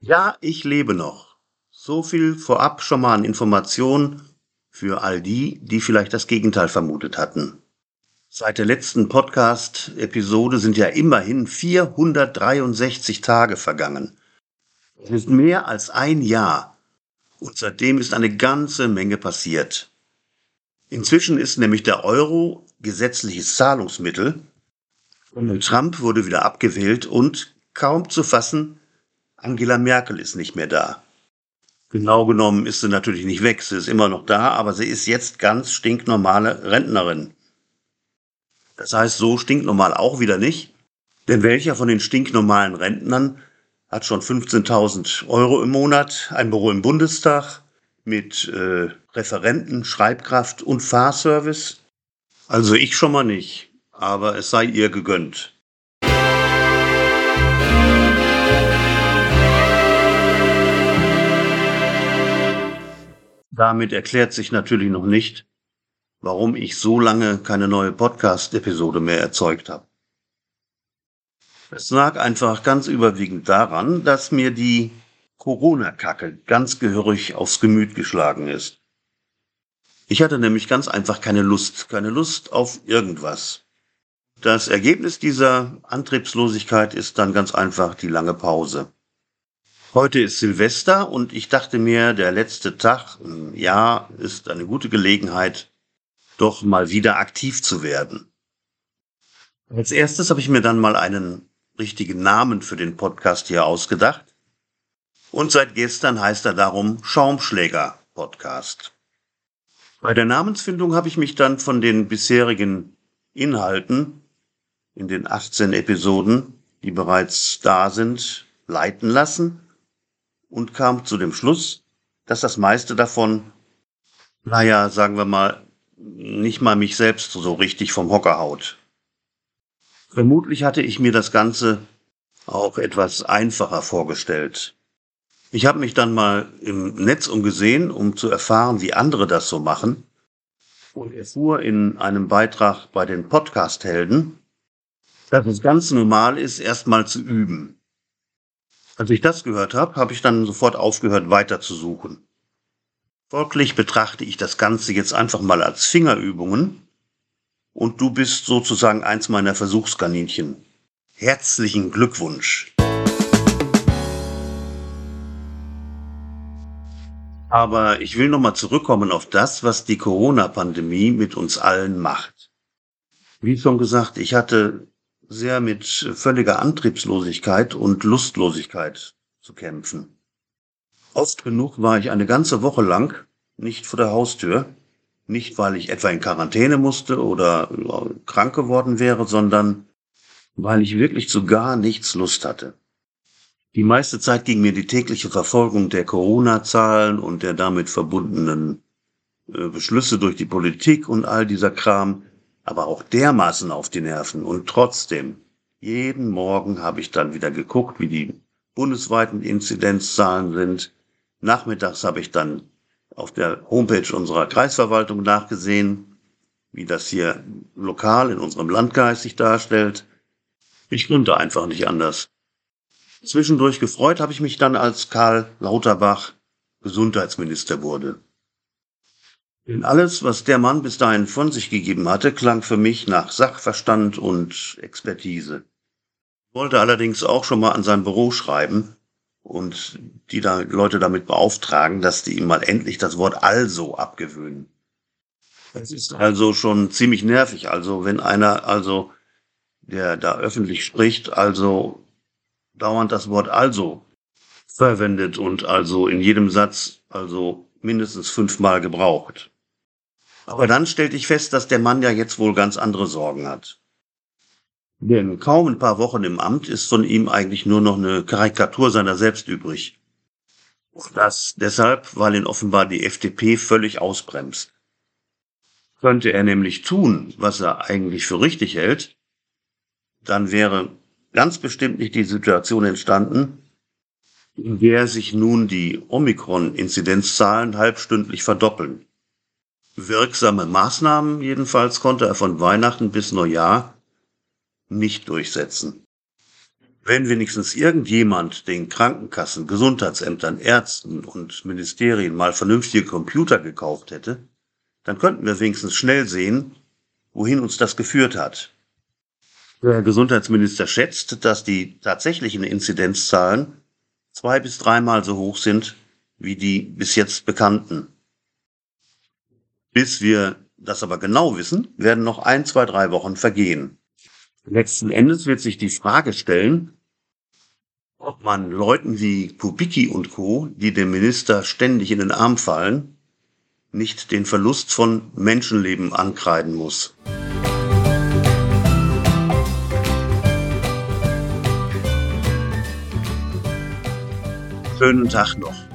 Ja, ich lebe noch. So viel vorab schon mal an Informationen für all die, die vielleicht das Gegenteil vermutet hatten. Seit der letzten Podcast-Episode sind ja immerhin 463 Tage vergangen. Es ist mehr als ein Jahr. Und seitdem ist eine ganze Menge passiert. Inzwischen ist nämlich der Euro gesetzliches Zahlungsmittel. Donald Trump wurde wieder abgewählt und kaum zu fassen, Angela Merkel ist nicht mehr da. Genau genommen ist sie natürlich nicht weg, sie ist immer noch da, aber sie ist jetzt ganz stinknormale Rentnerin. Das heißt, so stinknormal auch wieder nicht, denn welcher von den stinknormalen Rentnern hat schon 15.000 Euro im Monat, ein Büro im Bundestag mit äh, Referenten, Schreibkraft und Fahrservice? Also ich schon mal nicht, aber es sei ihr gegönnt. Damit erklärt sich natürlich noch nicht, warum ich so lange keine neue Podcast-Episode mehr erzeugt habe. Es lag einfach ganz überwiegend daran, dass mir die Corona-Kacke ganz gehörig aufs Gemüt geschlagen ist. Ich hatte nämlich ganz einfach keine Lust, keine Lust auf irgendwas. Das Ergebnis dieser Antriebslosigkeit ist dann ganz einfach die lange Pause. Heute ist Silvester und ich dachte mir, der letzte Tag im Jahr ist eine gute Gelegenheit, doch mal wieder aktiv zu werden. Als erstes habe ich mir dann mal einen richtigen Namen für den Podcast hier ausgedacht. Und seit gestern heißt er darum Schaumschläger Podcast. Bei der Namensfindung habe ich mich dann von den bisherigen Inhalten in den 18 Episoden, die bereits da sind, leiten lassen und kam zu dem Schluss, dass das meiste davon, naja, sagen wir mal, nicht mal mich selbst so richtig vom Hocker haut. Vermutlich hatte ich mir das Ganze auch etwas einfacher vorgestellt. Ich habe mich dann mal im Netz umgesehen, um zu erfahren, wie andere das so machen, und erfuhr in einem Beitrag bei den Podcast-Helden, dass es ganz normal ist, erstmal zu üben. Als ich das gehört habe, habe ich dann sofort aufgehört, weiter zu suchen. Folglich betrachte ich das Ganze jetzt einfach mal als Fingerübungen und du bist sozusagen eins meiner Versuchskaninchen. Herzlichen Glückwunsch! Aber ich will nochmal zurückkommen auf das, was die Corona-Pandemie mit uns allen macht. Wie schon gesagt, ich hatte sehr mit völliger Antriebslosigkeit und Lustlosigkeit zu kämpfen. Oft genug war ich eine ganze Woche lang nicht vor der Haustür, nicht weil ich etwa in Quarantäne musste oder krank geworden wäre, sondern weil ich wirklich zu gar nichts Lust hatte. Die meiste Zeit ging mir die tägliche Verfolgung der Corona-Zahlen und der damit verbundenen äh, Beschlüsse durch die Politik und all dieser Kram aber auch dermaßen auf die Nerven. Und trotzdem, jeden Morgen habe ich dann wieder geguckt, wie die bundesweiten Inzidenzzahlen sind. Nachmittags habe ich dann auf der Homepage unserer Kreisverwaltung nachgesehen, wie das hier lokal in unserem Landkreis sich darstellt. Ich konnte einfach nicht anders. Zwischendurch gefreut habe ich mich dann, als Karl Lauterbach Gesundheitsminister wurde. Denn alles, was der Mann bis dahin von sich gegeben hatte, klang für mich nach Sachverstand und Expertise. Ich wollte allerdings auch schon mal an sein Büro schreiben und die da Leute damit beauftragen, dass die ihm mal endlich das Wort also abgewöhnen. Das ist also schon ziemlich nervig. Also wenn einer, also der da öffentlich spricht, also dauernd das Wort also verwendet und also in jedem Satz also mindestens fünfmal gebraucht. Aber dann stellte ich fest, dass der Mann ja jetzt wohl ganz andere Sorgen hat. Denn kaum ein paar Wochen im Amt ist von ihm eigentlich nur noch eine Karikatur seiner selbst übrig. Und das deshalb, weil ihn offenbar die FDP völlig ausbremst. Könnte er nämlich tun, was er eigentlich für richtig hält, dann wäre ganz bestimmt nicht die Situation entstanden, in der sich nun die Omikron-Inzidenzzahlen halbstündlich verdoppeln. Wirksame Maßnahmen jedenfalls konnte er von Weihnachten bis Neujahr nicht durchsetzen. Wenn wenigstens irgendjemand den Krankenkassen, Gesundheitsämtern, Ärzten und Ministerien mal vernünftige Computer gekauft hätte, dann könnten wir wenigstens schnell sehen, wohin uns das geführt hat. Der Gesundheitsminister schätzt, dass die tatsächlichen Inzidenzzahlen zwei bis dreimal so hoch sind wie die bis jetzt bekannten. Bis wir das aber genau wissen, werden noch ein, zwei, drei Wochen vergehen. Letzten Endes wird sich die Frage stellen, ob man Leuten wie Kubicki und Co., die dem Minister ständig in den Arm fallen, nicht den Verlust von Menschenleben ankreiden muss. Schönen Tag noch.